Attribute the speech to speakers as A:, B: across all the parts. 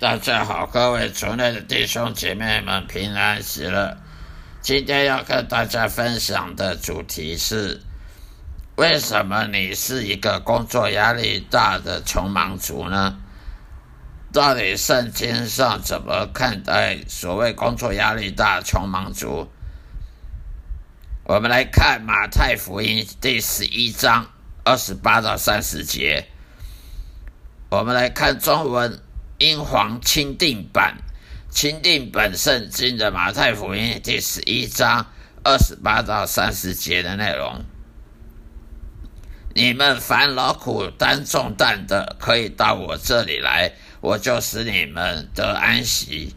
A: 大家好，各位族内的弟兄姐妹们平安喜乐。今天要跟大家分享的主题是：为什么你是一个工作压力大的穷忙族呢？到底圣经上怎么看待所谓工作压力大穷忙族？我们来看马太福音第十一章二十八到三十节。我们来看中文。英皇钦定版、钦定本圣经的马太福音第十一章二十八到三十节的内容。你们烦劳苦担重担的，可以到我这里来，我就使你们得安息。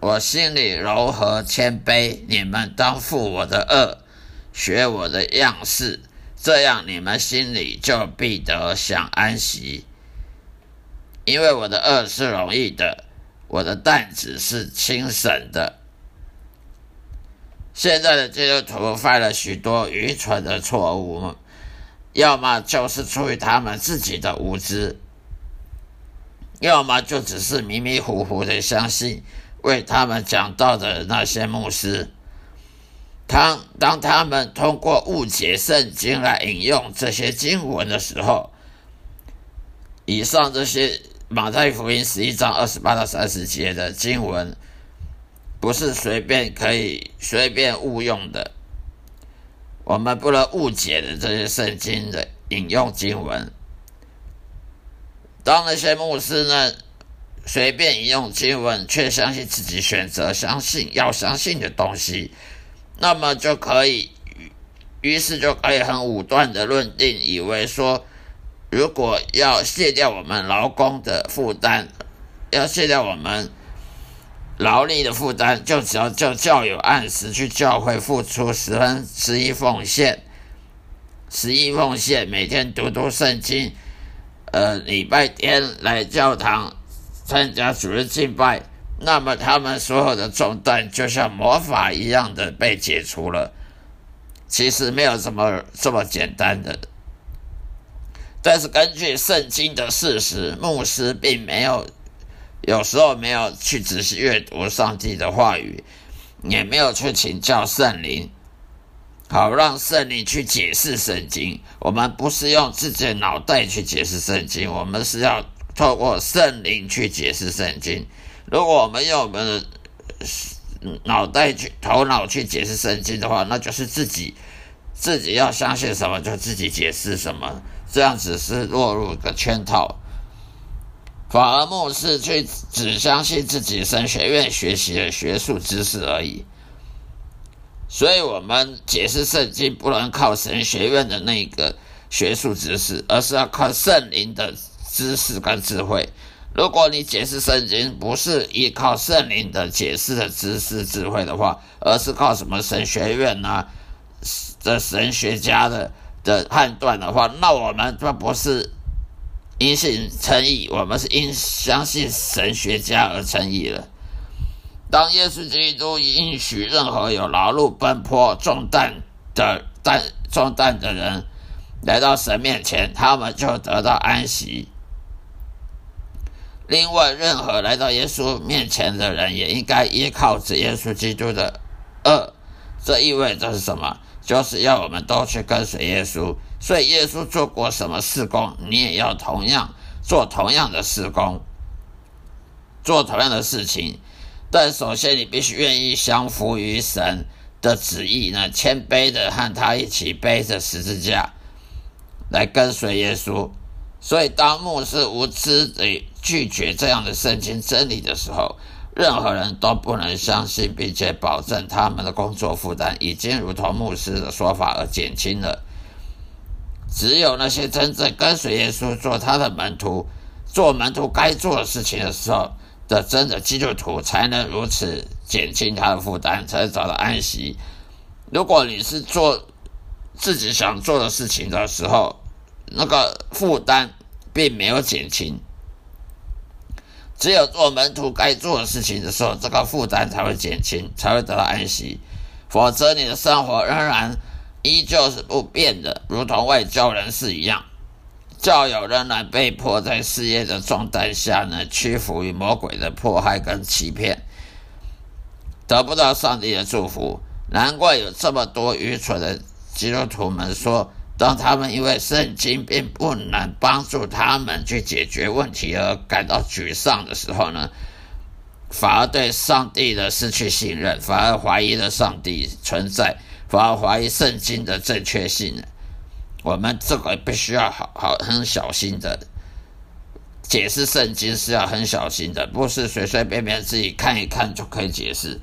A: 我心里柔和谦卑，你们当负我的恶，学我的样式，这样你们心里就必得享安息。因为我的恶是容易的，我的担子是轻省的。现在的基督徒犯了许多愚蠢的错误，要么就是出于他们自己的无知，要么就只是迷迷糊糊的相信为他们讲道的那些牧师。当当他们通过误解圣经来引用这些经文的时候，以上这些。马太福音十一章二十八到三十节的经文，不是随便可以随便误用的。我们不能误解的这些圣经的引用经文。当那些牧师呢随便引用经文，却相信自己选择相信要相信的东西，那么就可以，于是就可以很武断的论定，以为说。如果要卸掉我们劳工的负担，要卸掉我们劳力的负担，就只要叫教友按时去教会付出十分十一奉献，十一奉献，每天读读圣经，呃，礼拜天来教堂参加主日敬拜，那么他们所有的重担就像魔法一样的被解除了。其实没有这么这么简单的。但是根据圣经的事实，牧师并没有有时候没有去仔细阅读上帝的话语，也没有去请教圣灵，好让圣灵去解释圣经。我们不是用自己的脑袋去解释圣经，我们是要透过圣灵去解释圣经。如果我们用我们的脑袋去头脑去解释圣经的话，那就是自己自己要相信什么就自己解释什么。这样只是落入个圈套，反而牧师却只相信自己神学院学习的学术知识而已。所以，我们解释圣经不能靠神学院的那个学术知识，而是要靠圣灵的知识跟智慧。如果你解释圣经不是依靠圣灵的解释的知识智慧的话，而是靠什么神学院呐的神学家的。的判断的话，那我们就不是因信称义，我们是因相信神学家而称义了。当耶稣基督允许任何有劳碌奔波、重担的担重担的人来到神面前，他们就得到安息。另外，任何来到耶稣面前的人也应该依靠着耶稣基督的恶。这意味着是什么？就是要我们都去跟随耶稣，所以耶稣做过什么事工，你也要同样做同样的事工，做同样的事情。但首先，你必须愿意降服于神的旨意呢，谦卑的和他一起背着十字架来跟随耶稣。所以，当牧师无知的拒绝这样的圣经真理的时候，任何人都不能相信，并且保证他们的工作负担已经如同牧师的说法而减轻了。只有那些真正跟随耶稣做他的门徒、做门徒该做的事情的时候的真的基督徒，才能如此减轻他的负担，才能找到安息。如果你是做自己想做的事情的时候，那个负担并没有减轻。只有做门徒该做的事情的时候，这个负担才会减轻，才会得到安息。否则，你的生活仍然依旧是不变的，如同外交人士一样，教友仍然被迫在事业的重担下呢，屈服于魔鬼的迫害跟欺骗，得不到上帝的祝福。难怪有这么多愚蠢的基督徒们说，当他们因为圣经并不能帮助他们去解决问题而感到沮丧的时候呢，反而对上帝的失去信任，反而怀疑了上帝存在，反而怀疑圣经的正确性。我们这个必须要好好很小心的解释圣经，是要很小心的，不是随随便便自己看一看就可以解释，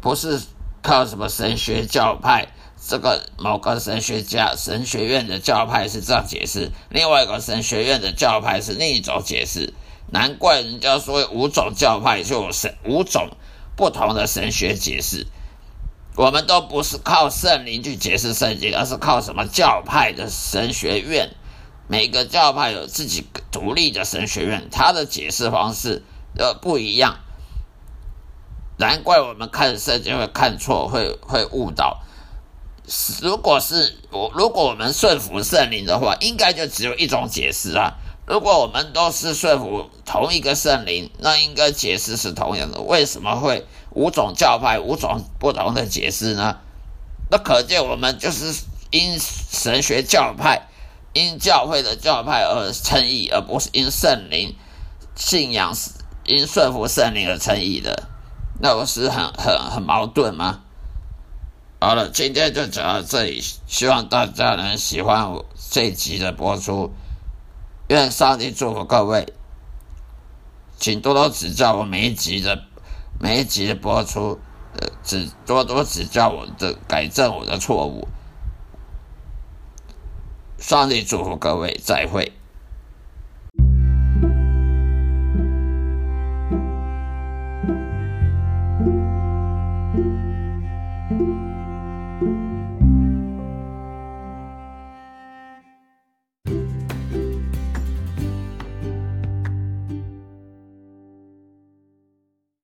A: 不是靠什么神学教派，这个某个神学家神学院的教派是这样解释，另外一个神学院的教派是另一种解释，难怪人家说五种教派就有神五种不同的神学解释。我们都不是靠圣灵去解释圣经，而是靠什么教派的神学院？每个教派有自己独立的神学院，它的解释方式呃不一样。难怪我们看圣经会看错，会会误导。如果是我，如果我们顺服圣灵的话，应该就只有一种解释啊。如果我们都是顺服同一个圣灵，那应该解释是同样的。为什么会？五种教派，五种不同的解释呢？那可见我们就是因神学教派、因教会的教派而称义，而不是因圣灵信仰、因顺服圣灵而称义的。那不是很很很矛盾吗？好了今天就讲到这里希望大家能喜欢我这一集的播出。愿上帝祝福各位。请多多指教我每一集的每一集的播出指多多指教我的改正我的错误。上帝祝福各位再会。